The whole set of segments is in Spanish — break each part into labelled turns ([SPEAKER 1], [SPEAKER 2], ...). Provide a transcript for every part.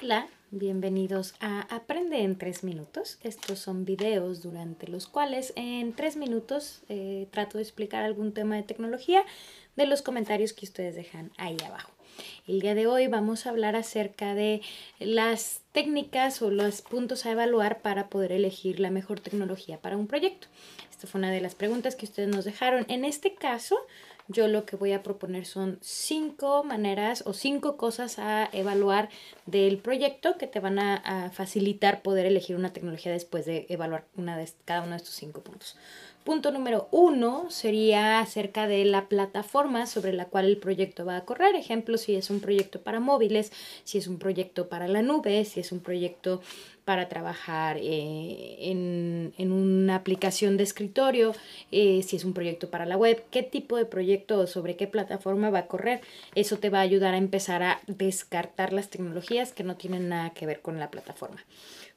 [SPEAKER 1] Hola, bienvenidos a Aprende en 3 minutos. Estos son videos durante los cuales en 3 minutos eh, trato de explicar algún tema de tecnología de los comentarios que ustedes dejan ahí abajo. El día de hoy vamos a hablar acerca de las técnicas o los puntos a evaluar para poder elegir la mejor tecnología para un proyecto. Esta fue una de las preguntas que ustedes nos dejaron. En este caso, yo lo que voy a proponer son cinco maneras o cinco cosas a evaluar del proyecto que te van a, facilitar poder elegir una tecnología después de evaluar cada uno de estos cinco puntos. Punto número uno sería acerca de la plataforma sobre la cual el proyecto va a correr. Ejemplo, si es un proyecto para móviles, si es un proyecto para la nube, si es un proyecto para trabajar eh, en, una aplicación de escritorio, eh, si es un proyecto para la web, qué tipo de proyecto o sobre qué plataforma va a correr. Eso te va a ayudar a empezar a descartar las tecnologías que no tienen nada que ver con la plataforma.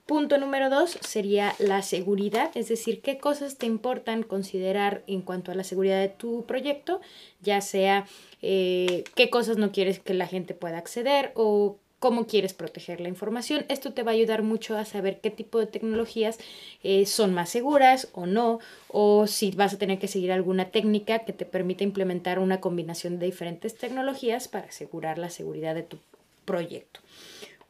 [SPEAKER 1] Punto número dos sería la seguridad, es decir, qué cosas te importan considerar en cuanto a la seguridad de tu proyecto, ya sea eh, qué cosas no quieres que la gente pueda acceder o cómo quieres proteger la información. Esto te va a ayudar mucho a saber qué tipo de tecnologías eh, son más seguras o no, o si vas a tener que seguir alguna técnica que te permita implementar una combinación de diferentes tecnologías para asegurar la seguridad de tu proyecto.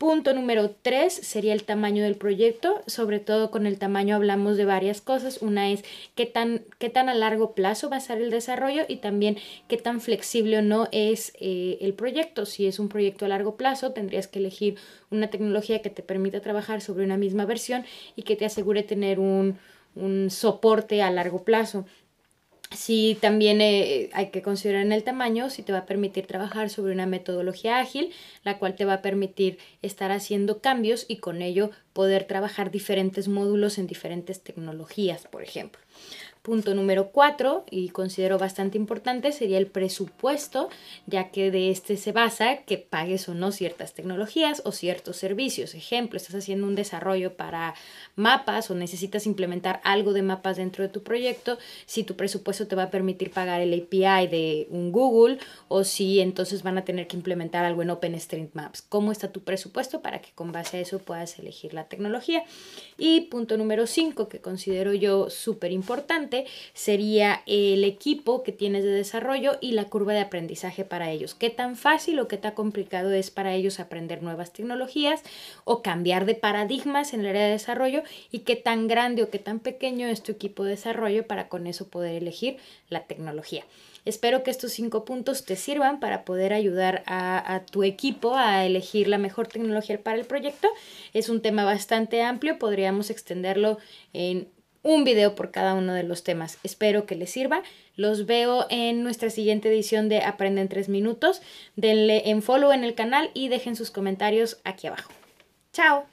[SPEAKER 1] Punto número tres sería el tamaño del proyecto. Sobre todo con el tamaño hablamos de varias cosas. Una es qué tan, qué tan a largo plazo va a ser el desarrollo y también qué tan flexible o no es eh, el proyecto. Si es un proyecto a largo plazo, tendrías que elegir una tecnología que te permita trabajar sobre una misma versión y que te asegure tener un, un soporte a largo plazo. Si también eh, hay que considerar en el tamaño, si te va a permitir trabajar sobre una metodología ágil, la cual te va a permitir estar haciendo cambios y con ello poder trabajar diferentes módulos en diferentes tecnologías, por ejemplo. Punto número cuatro, y considero bastante importante, sería el presupuesto, ya que de este se basa que pagues o no ciertas tecnologías o ciertos servicios. Ejemplo, estás haciendo un desarrollo para mapas o necesitas implementar algo de mapas dentro de tu proyecto, si tu presupuesto te va a permitir pagar el API de un Google o si entonces van a tener que implementar algo en OpenStreetMaps. ¿Cómo está tu presupuesto para que con base a eso puedas elegir la tecnología? Y punto número cinco, que considero yo súper sería el equipo que tienes de desarrollo y la curva de aprendizaje para ellos. ¿Qué tan fácil o qué tan complicado es para ellos aprender nuevas tecnologías o cambiar de paradigmas en el área de desarrollo y qué tan grande o qué tan pequeño es tu equipo de desarrollo para con eso poder elegir la tecnología. Espero que estos cinco puntos te sirvan para poder ayudar a, tu equipo a elegir la mejor tecnología para el proyecto. Es un tema bastante amplio, podríamos extenderlo en un video por cada uno de los temas. Espero que les sirva. Los veo en nuestra siguiente edición de Aprende en 3 minutos. Denle en follow en el canal y dejen sus comentarios aquí abajo. Chao.